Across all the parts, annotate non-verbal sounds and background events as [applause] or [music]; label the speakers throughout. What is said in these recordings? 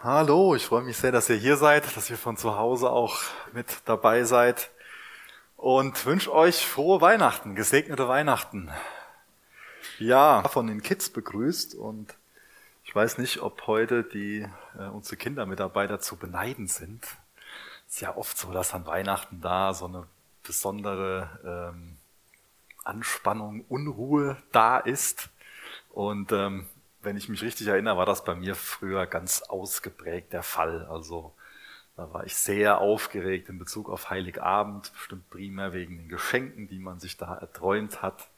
Speaker 1: Hallo, ich freue mich sehr, dass ihr hier seid, dass ihr von zu Hause auch mit dabei seid und wünsche euch frohe Weihnachten, gesegnete Weihnachten. Ja, von den Kids begrüßt und ich weiß nicht, ob heute die äh, unsere Kindermitarbeiter zu beneiden sind. ist ja oft so, dass an Weihnachten da so eine besondere ähm, Anspannung, Unruhe da ist und ähm, wenn ich mich richtig erinnere, war das bei mir früher ganz ausgeprägt der Fall. Also da war ich sehr aufgeregt in Bezug auf Heiligabend, bestimmt primär wegen den Geschenken, die man sich da erträumt hat.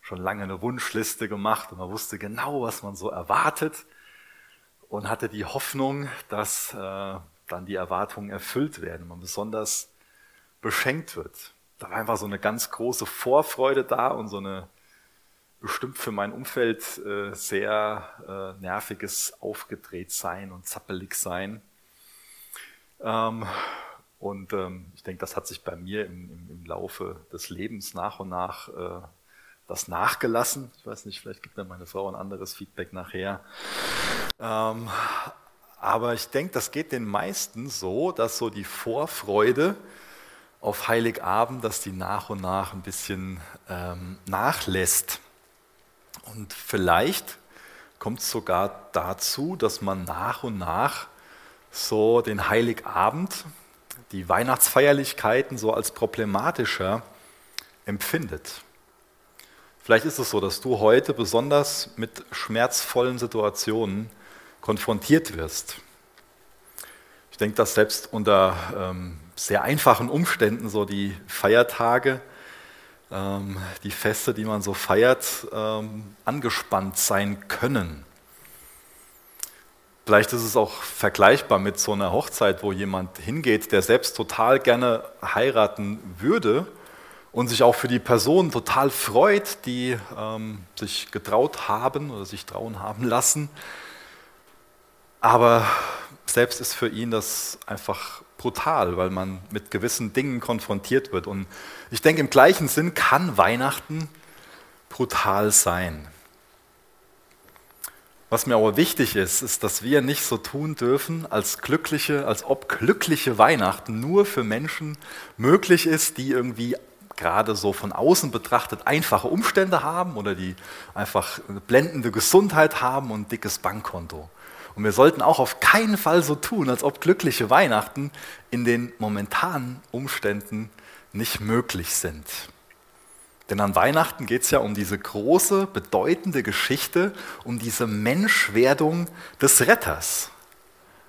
Speaker 1: Schon lange eine Wunschliste gemacht und man wusste genau, was man so erwartet und hatte die Hoffnung, dass äh, dann die Erwartungen erfüllt werden man besonders beschenkt wird. Da war einfach so eine ganz große Vorfreude da und so eine bestimmt für mein Umfeld äh, sehr äh, nerviges Aufgedrehtsein und zappelig sein. Ähm, und ähm, ich denke, das hat sich bei mir im, im, im Laufe des Lebens nach und nach äh, das nachgelassen. Ich weiß nicht, vielleicht gibt mir meine Frau ein anderes Feedback nachher. Ähm, aber ich denke, das geht den meisten so, dass so die Vorfreude auf Heiligabend, dass die nach und nach ein bisschen ähm, nachlässt. Und vielleicht kommt es sogar dazu, dass man nach und nach so den Heiligabend, die Weihnachtsfeierlichkeiten so als problematischer empfindet. Vielleicht ist es so, dass du heute besonders mit schmerzvollen Situationen konfrontiert wirst. Ich denke, dass selbst unter ähm, sehr einfachen Umständen so die Feiertage ähm, die Feste, die man so feiert, ähm, angespannt sein können. Vielleicht ist es auch vergleichbar mit so einer Hochzeit, wo jemand hingeht, der selbst total gerne heiraten würde und sich auch für die Person total freut, die ähm, sich getraut haben oder sich trauen haben lassen. Aber selbst ist für ihn das einfach brutal, weil man mit gewissen Dingen konfrontiert wird. Und ich denke, im gleichen Sinn kann Weihnachten brutal sein. Was mir aber wichtig ist, ist, dass wir nicht so tun dürfen, als glückliche, als ob glückliche Weihnachten nur für Menschen möglich ist, die irgendwie gerade so von außen betrachtet einfache Umstände haben oder die einfach eine blendende Gesundheit haben und ein dickes Bankkonto. Und wir sollten auch auf keinen Fall so tun, als ob glückliche Weihnachten in den momentanen Umständen nicht möglich sind. Denn an Weihnachten geht es ja um diese große, bedeutende Geschichte, um diese Menschwerdung des Retters.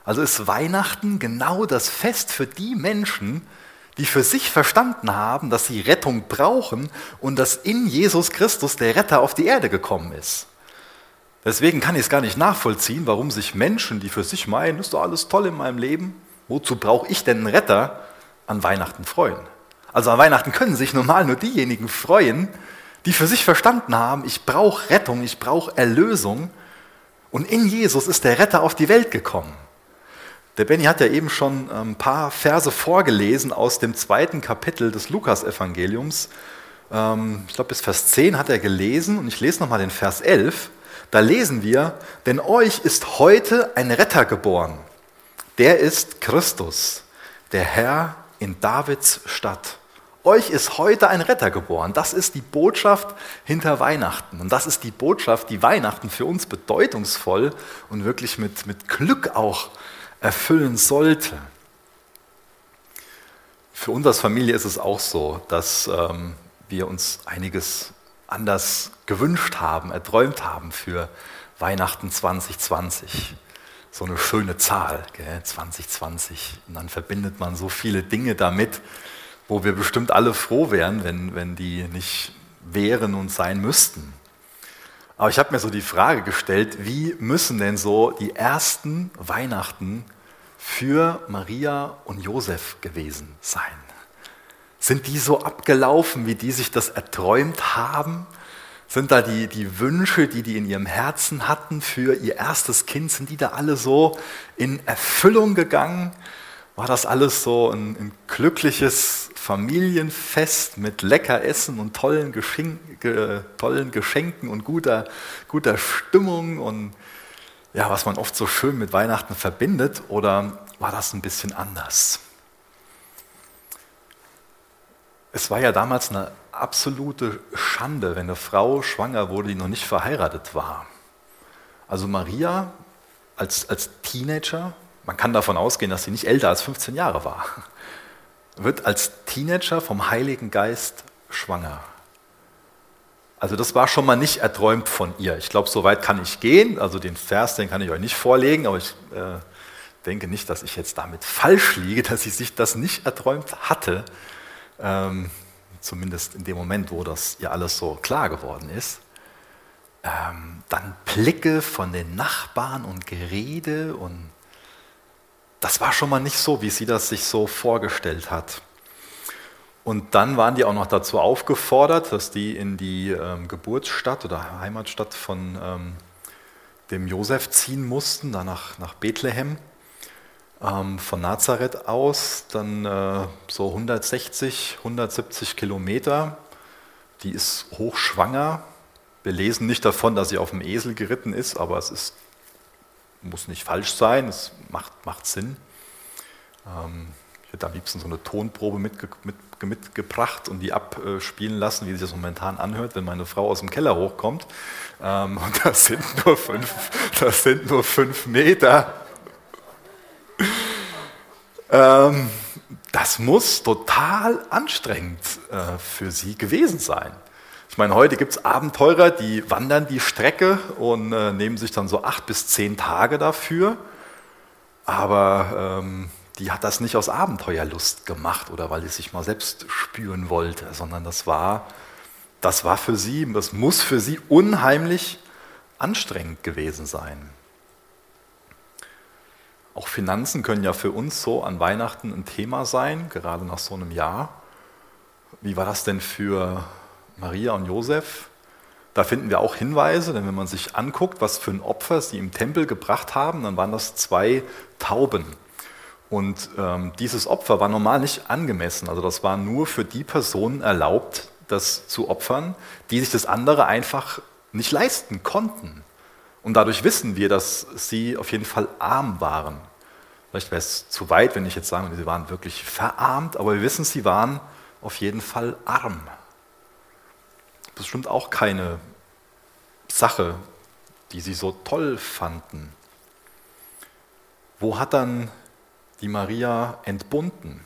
Speaker 1: Also ist Weihnachten genau das Fest für die Menschen, die für sich verstanden haben, dass sie Rettung brauchen und dass in Jesus Christus der Retter auf die Erde gekommen ist. Deswegen kann ich es gar nicht nachvollziehen, warum sich Menschen, die für sich meinen, ist doch alles toll in meinem Leben, wozu brauche ich denn einen Retter, an Weihnachten freuen. Also an Weihnachten können sich normal nur diejenigen freuen, die für sich verstanden haben, ich brauche Rettung, ich brauche Erlösung. Und in Jesus ist der Retter auf die Welt gekommen. Der Benny hat ja eben schon ein paar Verse vorgelesen aus dem zweiten Kapitel des Lukas-Evangeliums. Ähm, ich glaube, bis Vers 10 hat er gelesen und ich lese nochmal den Vers 11. Da lesen wir, denn euch ist heute ein Retter geboren. Der ist Christus, der Herr in Davids Stadt. Euch ist heute ein Retter geboren. Das ist die Botschaft hinter Weihnachten. Und das ist die Botschaft, die Weihnachten für uns bedeutungsvoll und wirklich mit, mit Glück auch erfüllen sollte. Für uns als Familie ist es auch so, dass ähm, wir uns einiges anders gewünscht haben, erträumt haben für Weihnachten 2020. So eine schöne Zahl, gell? 2020. Und dann verbindet man so viele Dinge damit, wo wir bestimmt alle froh wären, wenn, wenn die nicht wären und sein müssten. Aber ich habe mir so die Frage gestellt, wie müssen denn so die ersten Weihnachten für Maria und Josef gewesen sein? Sind die so abgelaufen, wie die sich das erträumt haben? Sind da die, die Wünsche, die die in ihrem Herzen hatten für ihr erstes Kind, sind die da alle so in Erfüllung gegangen? War das alles so ein, ein glückliches Familienfest mit lecker Essen und tollen, Geschenk, tollen Geschenken und guter, guter Stimmung? Und ja, was man oft so schön mit Weihnachten verbindet oder war das ein bisschen anders? Es war ja damals eine absolute Schande, wenn eine Frau schwanger wurde, die noch nicht verheiratet war. Also Maria als, als Teenager, man kann davon ausgehen, dass sie nicht älter als 15 Jahre war, wird als Teenager vom Heiligen Geist schwanger. Also das war schon mal nicht erträumt von ihr. Ich glaube, so weit kann ich gehen. Also den Vers, den kann ich euch nicht vorlegen, aber ich äh, denke nicht, dass ich jetzt damit falsch liege, [laughs] dass sie sich das nicht erträumt hatte. Ähm, zumindest in dem Moment, wo das ihr alles so klar geworden ist. Ähm, dann Blicke von den Nachbarn und Gerede und das war schon mal nicht so, wie sie das sich so vorgestellt hat. Und dann waren die auch noch dazu aufgefordert, dass die in die ähm, Geburtsstadt oder Heimatstadt von ähm, dem Josef ziehen mussten, da nach, nach Bethlehem, ähm, von Nazareth aus, dann äh, so 160, 170 Kilometer. Die ist hochschwanger. Wir lesen nicht davon, dass sie auf dem Esel geritten ist, aber es ist, muss nicht falsch sein, es macht, macht Sinn. Ähm, ich hätte am liebsten so eine Tonprobe mitge mit, mitgebracht und die abspielen lassen, wie sich das momentan anhört, wenn meine Frau aus dem Keller hochkommt. Ähm, [laughs] und das sind nur fünf, das sind nur fünf Meter. Ähm, das muss total anstrengend äh, für sie gewesen sein. Ich meine, heute gibt es Abenteurer, die wandern die Strecke und äh, nehmen sich dann so acht bis zehn Tage dafür. Aber ähm, die hat das nicht aus Abenteuerlust gemacht oder weil sie sich mal selbst spüren wollte, sondern das war, das war für sie, das muss für sie unheimlich anstrengend gewesen sein. Auch Finanzen können ja für uns so an Weihnachten ein Thema sein, gerade nach so einem Jahr. Wie war das denn für Maria und Josef? Da finden wir auch Hinweise, denn wenn man sich anguckt, was für ein Opfer sie im Tempel gebracht haben, dann waren das zwei Tauben. Und ähm, dieses Opfer war normal nicht angemessen. Also das war nur für die Personen erlaubt, das zu opfern, die sich das andere einfach nicht leisten konnten. Und dadurch wissen wir, dass sie auf jeden Fall arm waren. Vielleicht wäre es zu weit, wenn ich jetzt sage, sie waren wirklich verarmt, aber wir wissen, sie waren auf jeden Fall arm. Bestimmt auch keine Sache, die sie so toll fanden. Wo hat dann die Maria entbunden.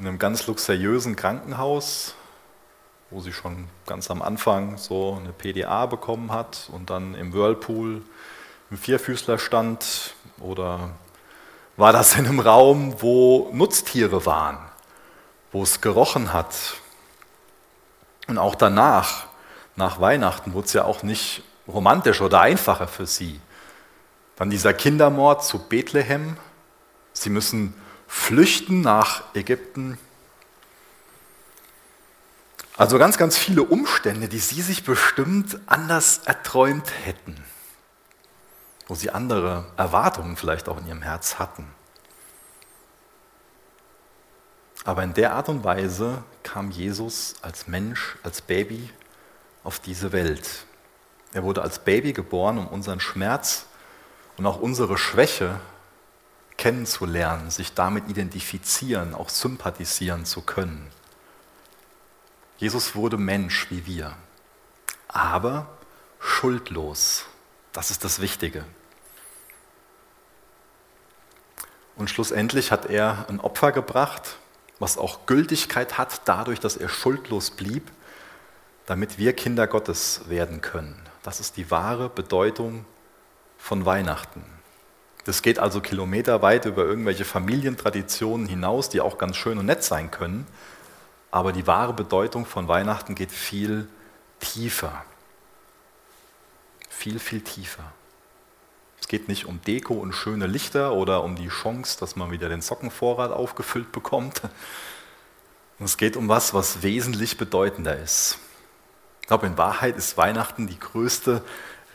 Speaker 1: In einem ganz luxuriösen Krankenhaus, wo sie schon ganz am Anfang so eine PDA bekommen hat und dann im Whirlpool im Vierfüßler stand oder war das in einem Raum, wo Nutztiere waren, wo es gerochen hat. Und auch danach, nach Weihnachten, wurde es ja auch nicht romantischer oder einfacher für sie. Dann dieser Kindermord zu Bethlehem, Sie müssen flüchten nach Ägypten. Also ganz, ganz viele Umstände, die Sie sich bestimmt anders erträumt hätten, wo Sie andere Erwartungen vielleicht auch in Ihrem Herz hatten. Aber in der Art und Weise kam Jesus als Mensch, als Baby auf diese Welt. Er wurde als Baby geboren, um unseren Schmerz und auch unsere Schwäche kennenzulernen, sich damit identifizieren, auch sympathisieren zu können. Jesus wurde Mensch wie wir, aber schuldlos. Das ist das Wichtige. Und schlussendlich hat er ein Opfer gebracht, was auch Gültigkeit hat, dadurch, dass er schuldlos blieb, damit wir Kinder Gottes werden können. Das ist die wahre Bedeutung von Weihnachten. Das geht also kilometerweit über irgendwelche Familientraditionen hinaus, die auch ganz schön und nett sein können. Aber die wahre Bedeutung von Weihnachten geht viel tiefer. Viel, viel tiefer. Es geht nicht um Deko und schöne Lichter oder um die Chance, dass man wieder den Sockenvorrat aufgefüllt bekommt. Es geht um was, was wesentlich bedeutender ist. Ich glaube, in Wahrheit ist Weihnachten die größte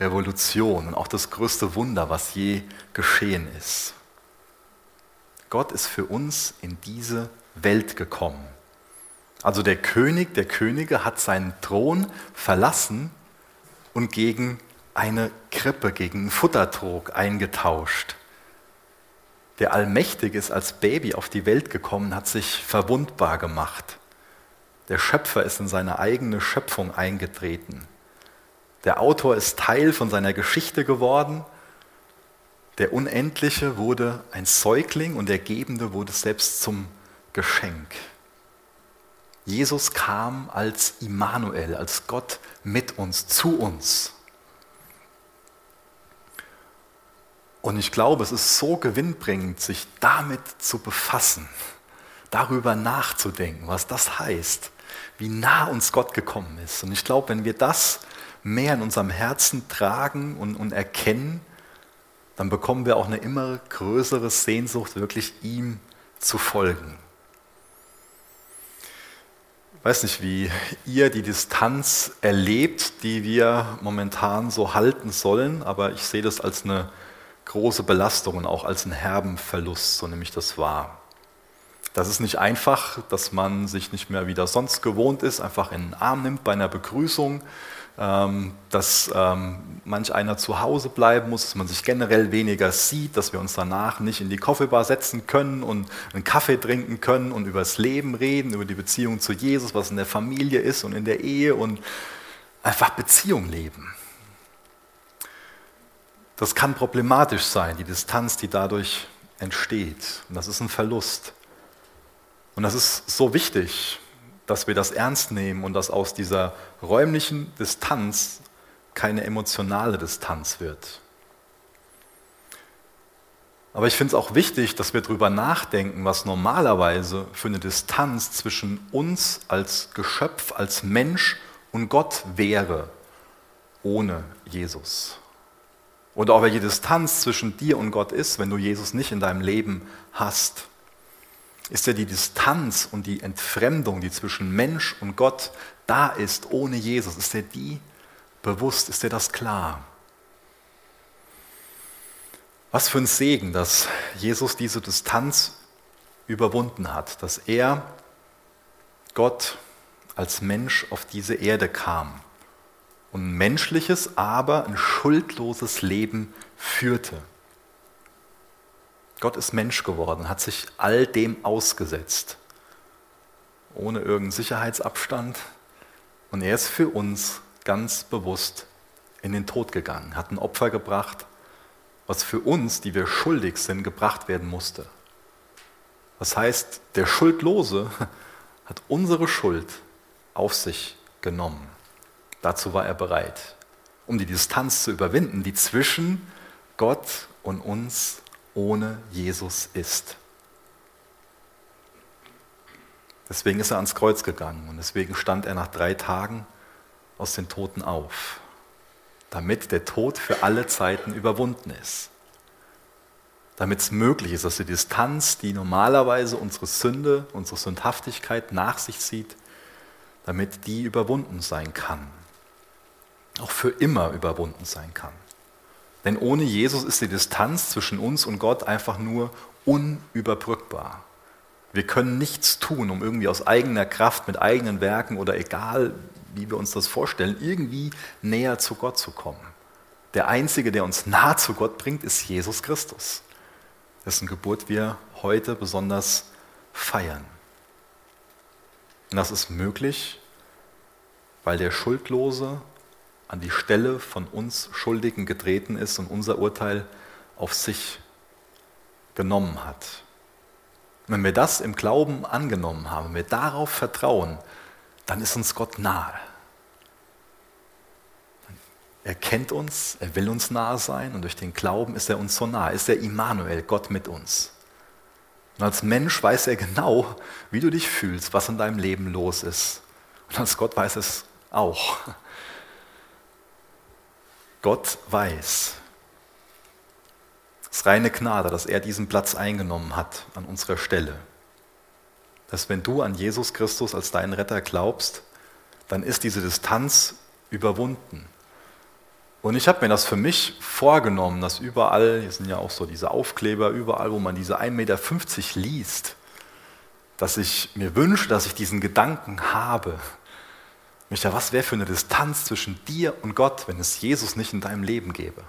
Speaker 1: Revolution und auch das größte Wunder, was je geschehen ist. Gott ist für uns in diese Welt gekommen. Also der König der Könige hat seinen Thron verlassen und gegen eine Krippe gegen einen Futtertrog eingetauscht. Der allmächtig ist als Baby auf die Welt gekommen, hat sich verwundbar gemacht. Der Schöpfer ist in seine eigene Schöpfung eingetreten. Der Autor ist Teil von seiner Geschichte geworden. Der Unendliche wurde ein Säugling und der Gebende wurde selbst zum Geschenk. Jesus kam als Immanuel, als Gott mit uns, zu uns. Und ich glaube, es ist so gewinnbringend, sich damit zu befassen, darüber nachzudenken, was das heißt, wie nah uns Gott gekommen ist. Und ich glaube, wenn wir das mehr in unserem Herzen tragen und, und erkennen, dann bekommen wir auch eine immer größere Sehnsucht, wirklich ihm zu folgen. Ich weiß nicht, wie ihr die Distanz erlebt, die wir momentan so halten sollen, aber ich sehe das als eine große Belastung und auch als einen herben Verlust, so nehme ich das wahr. Das ist nicht einfach, dass man sich nicht mehr wie das sonst gewohnt ist, einfach in den Arm nimmt bei einer Begrüßung, dass ähm, manch einer zu Hause bleiben muss, dass man sich generell weniger sieht, dass wir uns danach nicht in die Coffeebar setzen können und einen Kaffee trinken können und über das Leben reden, über die Beziehung zu Jesus, was in der Familie ist und in der Ehe und einfach Beziehung leben. Das kann problematisch sein, die Distanz, die dadurch entsteht. Und das ist ein Verlust. Und das ist so wichtig, dass wir das ernst nehmen und dass aus dieser räumlichen Distanz keine emotionale Distanz wird. Aber ich finde es auch wichtig, dass wir darüber nachdenken, was normalerweise für eine Distanz zwischen uns als Geschöpf, als Mensch und Gott wäre ohne Jesus. Oder auch welche Distanz zwischen dir und Gott ist, wenn du Jesus nicht in deinem Leben hast ist ja die Distanz und die Entfremdung, die zwischen Mensch und Gott da ist, ohne Jesus, ist dir die bewusst, ist dir das klar? Was für ein Segen, dass Jesus diese Distanz überwunden hat, dass er, Gott, als Mensch auf diese Erde kam und ein menschliches, aber ein schuldloses Leben führte. Gott ist Mensch geworden, hat sich all dem ausgesetzt, ohne irgendeinen Sicherheitsabstand. Und er ist für uns ganz bewusst in den Tod gegangen, hat ein Opfer gebracht, was für uns, die wir schuldig sind, gebracht werden musste. Das heißt, der Schuldlose [laughs] hat unsere Schuld auf sich genommen. Dazu war er bereit, um die Distanz zu überwinden, die zwischen Gott und uns ohne Jesus ist. Deswegen ist er ans Kreuz gegangen und deswegen stand er nach drei Tagen aus den Toten auf, damit der Tod für alle Zeiten überwunden ist. Damit es möglich ist, dass die Distanz, die normalerweise unsere Sünde, unsere Sündhaftigkeit nach sich zieht, damit die überwunden sein kann. Auch für immer überwunden sein kann. Denn ohne Jesus ist die Distanz zwischen uns und Gott einfach nur unüberbrückbar. Wir können nichts tun, um irgendwie aus eigener Kraft, mit eigenen Werken oder egal, wie wir uns das vorstellen, irgendwie näher zu Gott zu kommen. Der Einzige, der uns nah zu Gott bringt, ist Jesus Christus, dessen Geburt wir heute besonders feiern. Und das ist möglich, weil der Schuldlose an die Stelle von uns Schuldigen getreten ist und unser Urteil auf sich genommen hat. Wenn wir das im Glauben angenommen haben, wenn wir darauf vertrauen, dann ist uns Gott nahe. Er kennt uns, er will uns nahe sein und durch den Glauben ist er uns so nahe, ist er Immanuel, Gott mit uns. Und als Mensch weiß er genau, wie du dich fühlst, was in deinem Leben los ist. Und als Gott weiß es auch. Gott weiß, es ist reine Gnade, dass er diesen Platz eingenommen hat an unserer Stelle. Dass wenn du an Jesus Christus als deinen Retter glaubst, dann ist diese Distanz überwunden. Und ich habe mir das für mich vorgenommen, dass überall, hier sind ja auch so diese Aufkleber, überall, wo man diese 1,50 Meter liest, dass ich mir wünsche, dass ich diesen Gedanken habe, Micha, was wäre für eine Distanz zwischen dir und Gott, wenn es Jesus nicht in deinem Leben gäbe?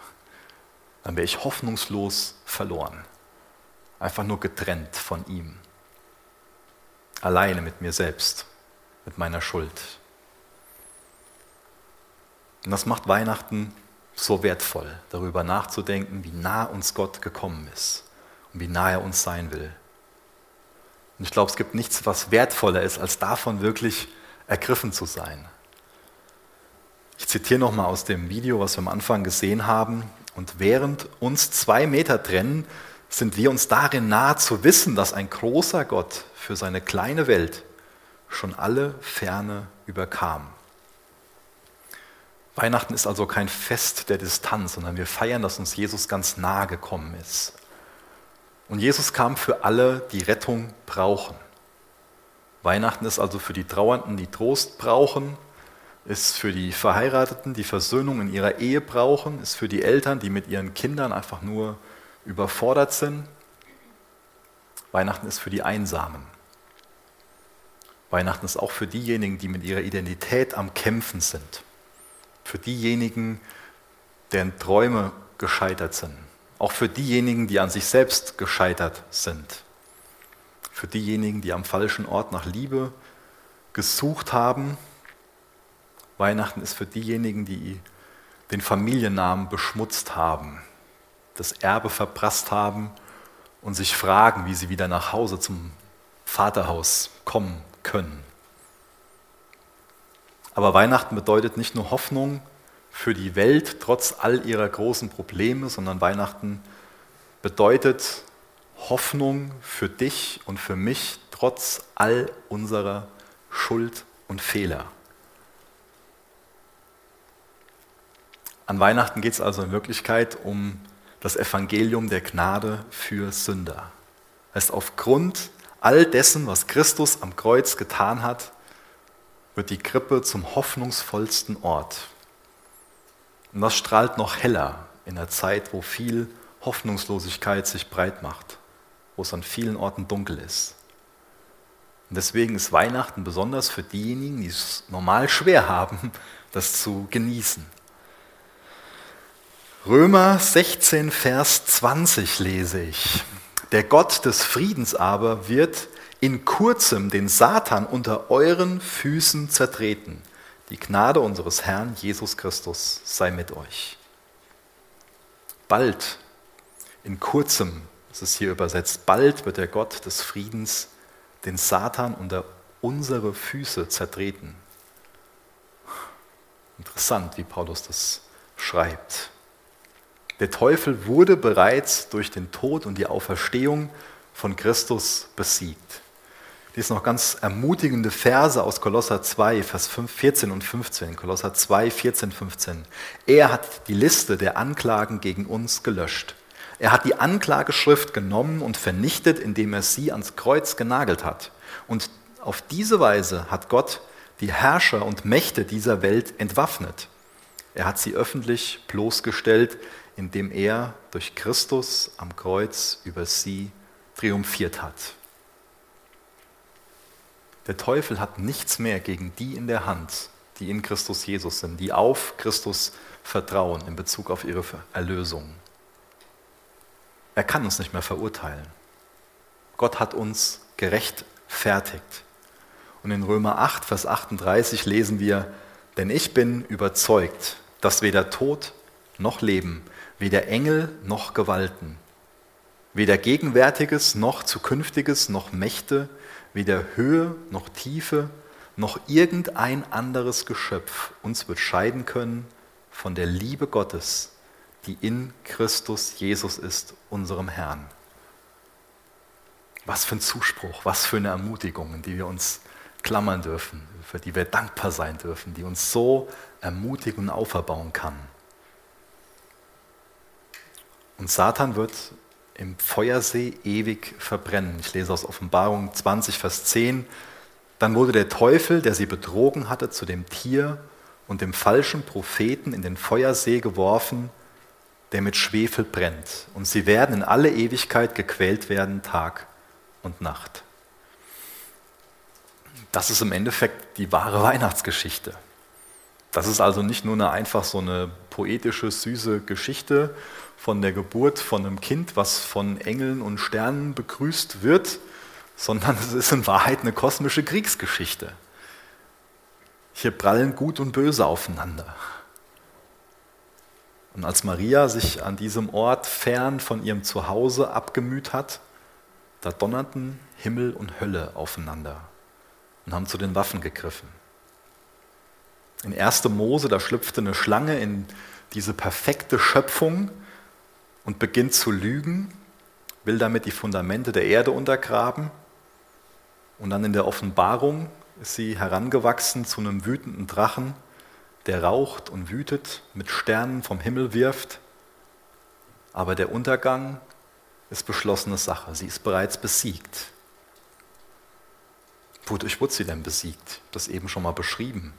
Speaker 1: Dann wäre ich hoffnungslos verloren. Einfach nur getrennt von ihm. Alleine mit mir selbst, mit meiner Schuld. Und das macht Weihnachten so wertvoll, darüber nachzudenken, wie nah uns Gott gekommen ist und wie nah er uns sein will. Und ich glaube, es gibt nichts, was wertvoller ist, als davon wirklich ergriffen zu sein. Ich zitiere nochmal aus dem Video, was wir am Anfang gesehen haben. Und während uns zwei Meter trennen, sind wir uns darin nahe zu wissen, dass ein großer Gott für seine kleine Welt schon alle Ferne überkam. Weihnachten ist also kein Fest der Distanz, sondern wir feiern, dass uns Jesus ganz nahe gekommen ist. Und Jesus kam für alle, die Rettung brauchen. Weihnachten ist also für die Trauernden, die Trost brauchen, ist für die Verheirateten, die Versöhnung in ihrer Ehe brauchen, ist für die Eltern, die mit ihren Kindern einfach nur überfordert sind. Weihnachten ist für die Einsamen. Weihnachten ist auch für diejenigen, die mit ihrer Identität am Kämpfen sind. Für diejenigen, deren Träume gescheitert sind. Auch für diejenigen, die an sich selbst gescheitert sind. Für diejenigen, die am falschen Ort nach Liebe gesucht haben. Weihnachten ist für diejenigen, die den Familiennamen beschmutzt haben, das Erbe verprasst haben und sich fragen, wie sie wieder nach Hause zum Vaterhaus kommen können. Aber Weihnachten bedeutet nicht nur Hoffnung, für die Welt trotz all ihrer großen Probleme, sondern Weihnachten bedeutet Hoffnung für dich und für mich trotz all unserer Schuld und Fehler. An Weihnachten geht es also in Wirklichkeit um das Evangelium der Gnade für Sünder. Heißt, aufgrund all dessen, was Christus am Kreuz getan hat, wird die Krippe zum hoffnungsvollsten Ort und das strahlt noch heller in einer Zeit, wo viel Hoffnungslosigkeit sich breit macht, wo es an vielen Orten dunkel ist. Und deswegen ist Weihnachten besonders für diejenigen, die es normal schwer haben, [laughs] das zu genießen. Römer 16, Vers 20 lese ich. Der Gott des Friedens aber wird in kurzem den Satan unter euren Füßen zertreten. Die Gnade unseres Herrn Jesus Christus sei mit euch. Bald, in kurzem, ist es hier übersetzt, bald wird der Gott des Friedens den Satan unter unsere Füße zertreten. Interessant, wie Paulus das schreibt. Der Teufel wurde bereits durch den Tod und die Auferstehung von Christus besiegt. Dies noch ganz ermutigende Verse aus Kolosser 2, Vers 14 und 15. Kolosser 2, 14, 15. Er hat die Liste der Anklagen gegen uns gelöscht. Er hat die Anklageschrift genommen und vernichtet, indem er sie ans Kreuz genagelt hat. Und auf diese Weise hat Gott die Herrscher und Mächte dieser Welt entwaffnet. Er hat sie öffentlich bloßgestellt, indem er durch Christus am Kreuz über sie triumphiert hat. Der Teufel hat nichts mehr gegen die in der Hand, die in Christus Jesus sind, die auf Christus vertrauen in Bezug auf ihre Erlösung. Er kann uns nicht mehr verurteilen. Gott hat uns gerechtfertigt. Und in Römer 8, Vers 38 lesen wir, denn ich bin überzeugt, dass weder Tod noch Leben, weder Engel noch Gewalten, weder Gegenwärtiges noch Zukünftiges noch Mächte, weder Höhe noch Tiefe noch irgendein anderes Geschöpf uns wird scheiden können von der Liebe Gottes, die in Christus Jesus ist, unserem Herrn. Was für ein Zuspruch, was für eine Ermutigung, in die wir uns klammern dürfen, für die wir dankbar sein dürfen, die uns so ermutigen und auferbauen kann. Und Satan wird im Feuersee ewig verbrennen. Ich lese aus Offenbarung 20, Vers 10. Dann wurde der Teufel, der sie betrogen hatte, zu dem Tier und dem falschen Propheten in den Feuersee geworfen, der mit Schwefel brennt. Und sie werden in alle Ewigkeit gequält werden, Tag und Nacht. Das ist im Endeffekt die wahre Weihnachtsgeschichte. Das ist also nicht nur eine, einfach so eine poetische, süße Geschichte von der Geburt von einem Kind, was von Engeln und Sternen begrüßt wird, sondern es ist in Wahrheit eine kosmische Kriegsgeschichte. Hier prallen Gut und Böse aufeinander. Und als Maria sich an diesem Ort fern von ihrem Zuhause abgemüht hat, da donnerten Himmel und Hölle aufeinander und haben zu den Waffen gegriffen. In 1. Mose, da schlüpfte eine Schlange in diese perfekte Schöpfung und beginnt zu lügen, will damit die Fundamente der Erde untergraben. Und dann in der Offenbarung ist sie herangewachsen zu einem wütenden Drachen, der raucht und wütet, mit Sternen vom Himmel wirft. Aber der Untergang ist beschlossene Sache. Sie ist bereits besiegt. Wodurch wurde sie denn besiegt? Das eben schon mal beschrieben.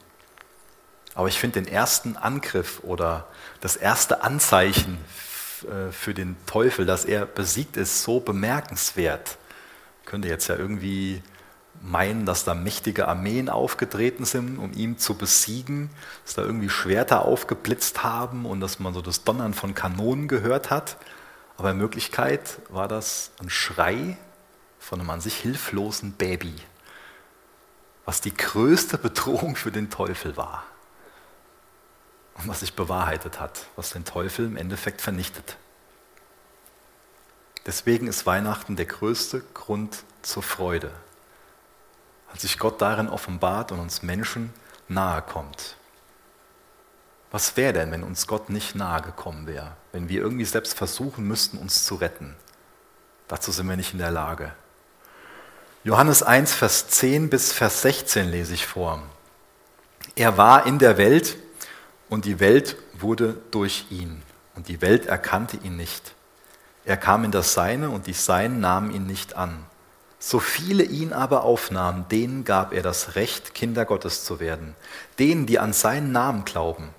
Speaker 1: Aber ich finde den ersten Angriff oder das erste Anzeichen äh, für den Teufel, dass er besiegt ist, so bemerkenswert. Könnte jetzt ja irgendwie meinen, dass da mächtige Armeen aufgetreten sind, um ihn zu besiegen, dass da irgendwie Schwerter aufgeblitzt haben und dass man so das Donnern von Kanonen gehört hat. Aber in Wirklichkeit war das ein Schrei von einem an sich hilflosen Baby, was die größte Bedrohung für den Teufel war und was sich bewahrheitet hat, was den Teufel im Endeffekt vernichtet. Deswegen ist Weihnachten der größte Grund zur Freude, als sich Gott darin offenbart und uns Menschen nahe kommt. Was wäre denn, wenn uns Gott nicht nahe gekommen wäre, wenn wir irgendwie selbst versuchen müssten, uns zu retten? Dazu sind wir nicht in der Lage. Johannes 1, Vers 10 bis Vers 16 lese ich vor. Er war in der Welt und die Welt wurde durch ihn und die Welt erkannte ihn nicht. Er kam in das Seine und die Seinen nahmen ihn nicht an. So viele ihn aber aufnahmen, denen gab er das Recht, Kinder Gottes zu werden, denen, die an seinen Namen glauben,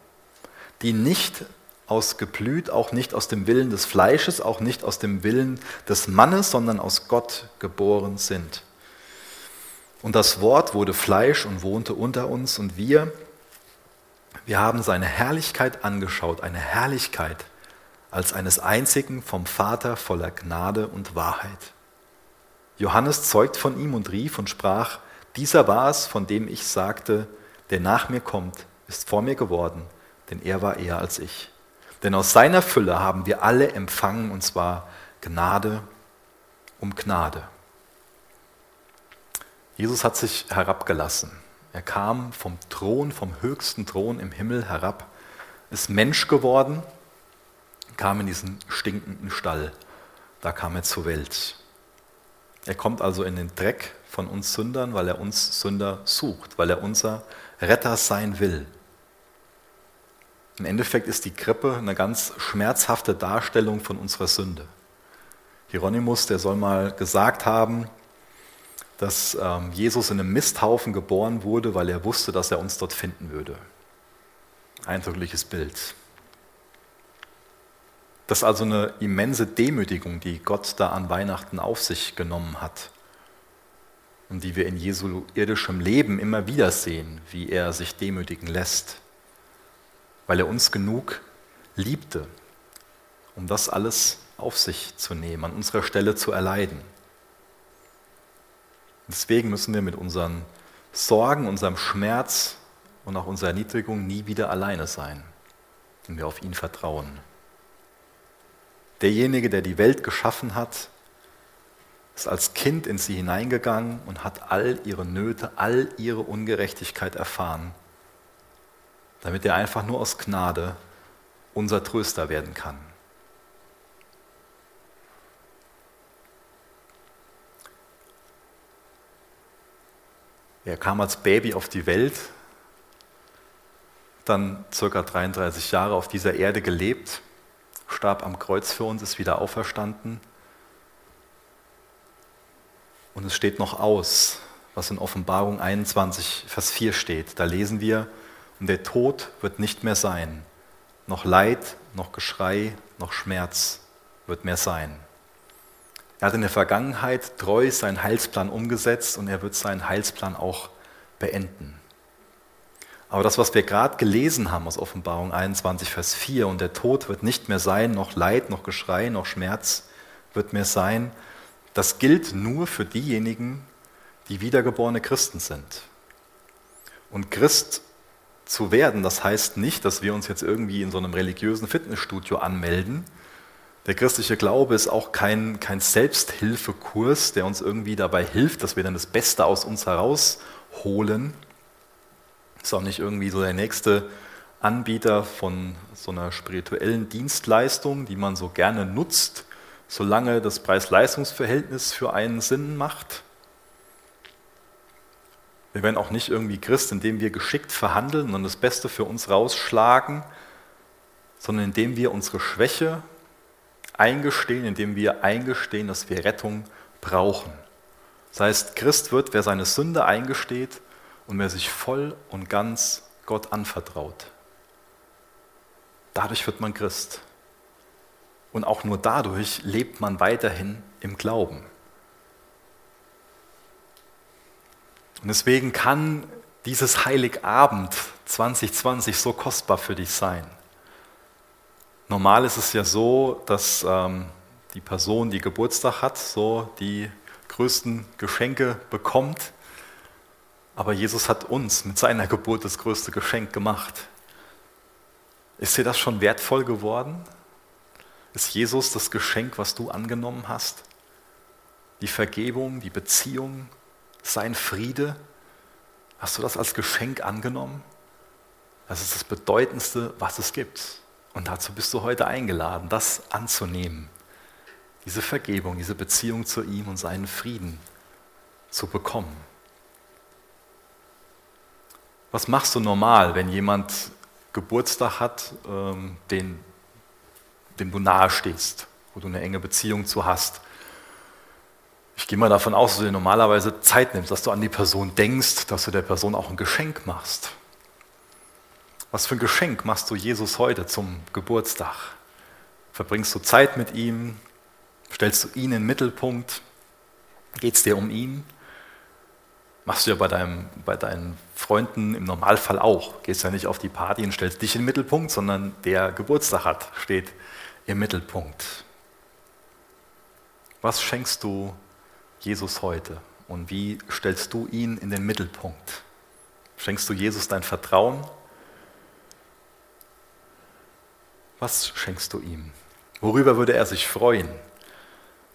Speaker 1: die nicht aus Geblüt, auch nicht aus dem Willen des Fleisches, auch nicht aus dem Willen des Mannes, sondern aus Gott geboren sind. Und das Wort wurde Fleisch und wohnte unter uns und wir, wir haben seine Herrlichkeit angeschaut, eine Herrlichkeit als eines einzigen vom Vater voller Gnade und Wahrheit. Johannes zeugt von ihm und rief und sprach, dieser war es, von dem ich sagte, der nach mir kommt, ist vor mir geworden, denn er war eher als ich. Denn aus seiner Fülle haben wir alle empfangen, und zwar Gnade um Gnade. Jesus hat sich herabgelassen. Er kam vom Thron, vom höchsten Thron im Himmel herab, ist Mensch geworden, kam in diesen stinkenden Stall. Da kam er zur Welt. Er kommt also in den Dreck von uns Sündern, weil er uns Sünder sucht, weil er unser Retter sein will. Im Endeffekt ist die Krippe eine ganz schmerzhafte Darstellung von unserer Sünde. Hieronymus, der soll mal gesagt haben, dass ähm, Jesus in einem Misthaufen geboren wurde, weil er wusste, dass er uns dort finden würde. Eindrückliches Bild. Das ist also eine immense Demütigung, die Gott da an Weihnachten auf sich genommen hat und die wir in Jesu irdischem Leben immer wieder sehen, wie er sich demütigen lässt, weil er uns genug liebte, um das alles auf sich zu nehmen, an unserer Stelle zu erleiden. Deswegen müssen wir mit unseren Sorgen, unserem Schmerz und auch unserer Erniedrigung nie wieder alleine sein, wenn wir auf ihn vertrauen. Derjenige, der die Welt geschaffen hat, ist als Kind in sie hineingegangen und hat all ihre Nöte, all ihre Ungerechtigkeit erfahren, damit er einfach nur aus Gnade unser Tröster werden kann. Er kam als Baby auf die Welt, dann circa 33 Jahre auf dieser Erde gelebt starb am Kreuz für uns, ist wieder auferstanden. Und es steht noch aus, was in Offenbarung 21, Vers 4 steht. Da lesen wir, und der Tod wird nicht mehr sein. Noch Leid, noch Geschrei, noch Schmerz wird mehr sein. Er hat in der Vergangenheit treu seinen Heilsplan umgesetzt und er wird seinen Heilsplan auch beenden. Aber das, was wir gerade gelesen haben aus Offenbarung 21, Vers 4, und der Tod wird nicht mehr sein, noch Leid, noch Geschrei, noch Schmerz wird mehr sein, das gilt nur für diejenigen, die wiedergeborene Christen sind. Und Christ zu werden, das heißt nicht, dass wir uns jetzt irgendwie in so einem religiösen Fitnessstudio anmelden. Der christliche Glaube ist auch kein, kein Selbsthilfekurs, der uns irgendwie dabei hilft, dass wir dann das Beste aus uns herausholen. Ist auch nicht irgendwie so der nächste Anbieter von so einer spirituellen Dienstleistung, die man so gerne nutzt, solange das Preis-Leistungs-Verhältnis für einen Sinn macht. Wir werden auch nicht irgendwie Christ, indem wir geschickt verhandeln und das Beste für uns rausschlagen, sondern indem wir unsere Schwäche eingestehen, indem wir eingestehen, dass wir Rettung brauchen. Das heißt, Christ wird, wer seine Sünde eingesteht und wer sich voll und ganz Gott anvertraut. Dadurch wird man Christ. Und auch nur dadurch lebt man weiterhin im Glauben. Und deswegen kann dieses Heiligabend 2020 so kostbar für dich sein. Normal ist es ja so, dass ähm, die Person, die Geburtstag hat, so die größten Geschenke bekommt. Aber Jesus hat uns mit seiner Geburt das größte Geschenk gemacht. Ist dir das schon wertvoll geworden? Ist Jesus das Geschenk, was du angenommen hast? Die Vergebung, die Beziehung, sein Friede? Hast du das als Geschenk angenommen? Das ist das Bedeutendste, was es gibt. Und dazu bist du heute eingeladen, das anzunehmen. Diese Vergebung, diese Beziehung zu ihm und seinen Frieden zu bekommen. Was machst du normal, wenn jemand Geburtstag hat, ähm, den, dem du nahe stehst, wo du eine enge Beziehung zu hast? Ich gehe mal davon aus, dass du dir normalerweise Zeit nimmst, dass du an die Person denkst, dass du der Person auch ein Geschenk machst. Was für ein Geschenk machst du Jesus heute zum Geburtstag? Verbringst du Zeit mit ihm? Stellst du ihn in den Mittelpunkt? Geht es dir um ihn? Machst du ja bei, deinem, bei deinen Freunden im Normalfall auch. Gehst ja nicht auf die Party und stellst dich in den Mittelpunkt, sondern der Geburtstag hat, steht im Mittelpunkt. Was schenkst du Jesus heute und wie stellst du ihn in den Mittelpunkt? Schenkst du Jesus dein Vertrauen? Was schenkst du ihm? Worüber würde er sich freuen?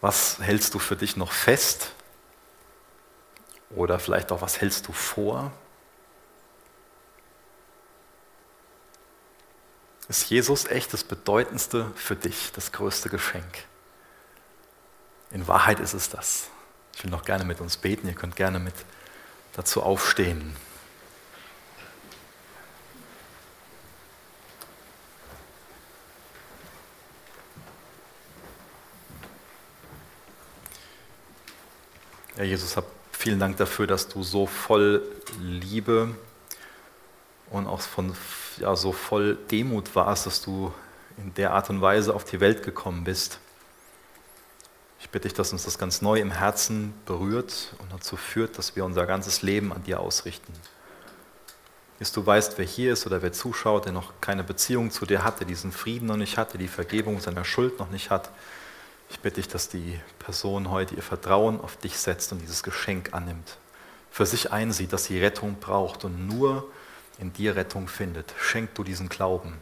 Speaker 1: Was hältst du für dich noch fest? Oder vielleicht auch, was hältst du vor? Ist Jesus echt das Bedeutendste für dich, das größte Geschenk? In Wahrheit ist es das. Ich will noch gerne mit uns beten. Ihr könnt gerne mit dazu aufstehen. Ja, Jesus, hab vielen Dank dafür, dass du so voll Liebe und auch von, ja, so voll Demut warst, dass du in der Art und Weise auf die Welt gekommen bist. Ich bitte dich, dass uns das ganz neu im Herzen berührt und dazu führt, dass wir unser ganzes Leben an dir ausrichten. Dass du weißt, wer hier ist oder wer zuschaut, der noch keine Beziehung zu dir hat, der diesen Frieden noch nicht hat, der die Vergebung seiner Schuld noch nicht hat. Ich bitte dich, dass die Person heute ihr Vertrauen auf dich setzt und dieses Geschenk annimmt. Für sich einsieht, dass sie Rettung braucht und nur in dir Rettung findet. Schenk du diesen Glauben.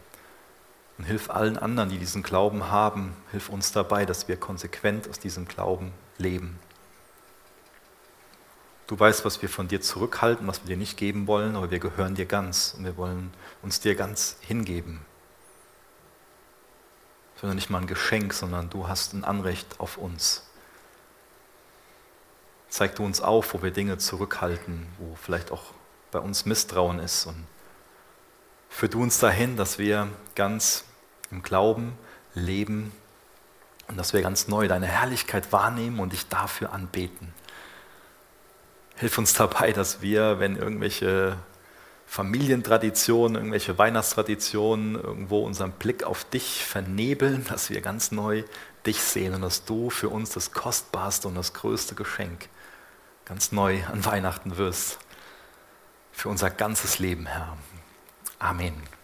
Speaker 1: Und hilf allen anderen, die diesen Glauben haben, hilf uns dabei, dass wir konsequent aus diesem Glauben leben. Du weißt, was wir von dir zurückhalten, was wir dir nicht geben wollen, aber wir gehören dir ganz und wir wollen uns dir ganz hingeben. Sondern nicht mal ein Geschenk, sondern du hast ein Anrecht auf uns. Zeig du uns auf, wo wir Dinge zurückhalten, wo vielleicht auch bei uns Misstrauen ist und Führ du uns dahin, dass wir ganz im Glauben leben und dass wir ganz neu deine Herrlichkeit wahrnehmen und dich dafür anbeten. Hilf uns dabei, dass wir, wenn irgendwelche Familientraditionen, irgendwelche Weihnachtstraditionen irgendwo unseren Blick auf dich vernebeln, [laughs] dass wir ganz neu dich sehen und dass du für uns das kostbarste und das größte Geschenk ganz neu an Weihnachten wirst. Für unser ganzes Leben, Herr.
Speaker 2: Amen.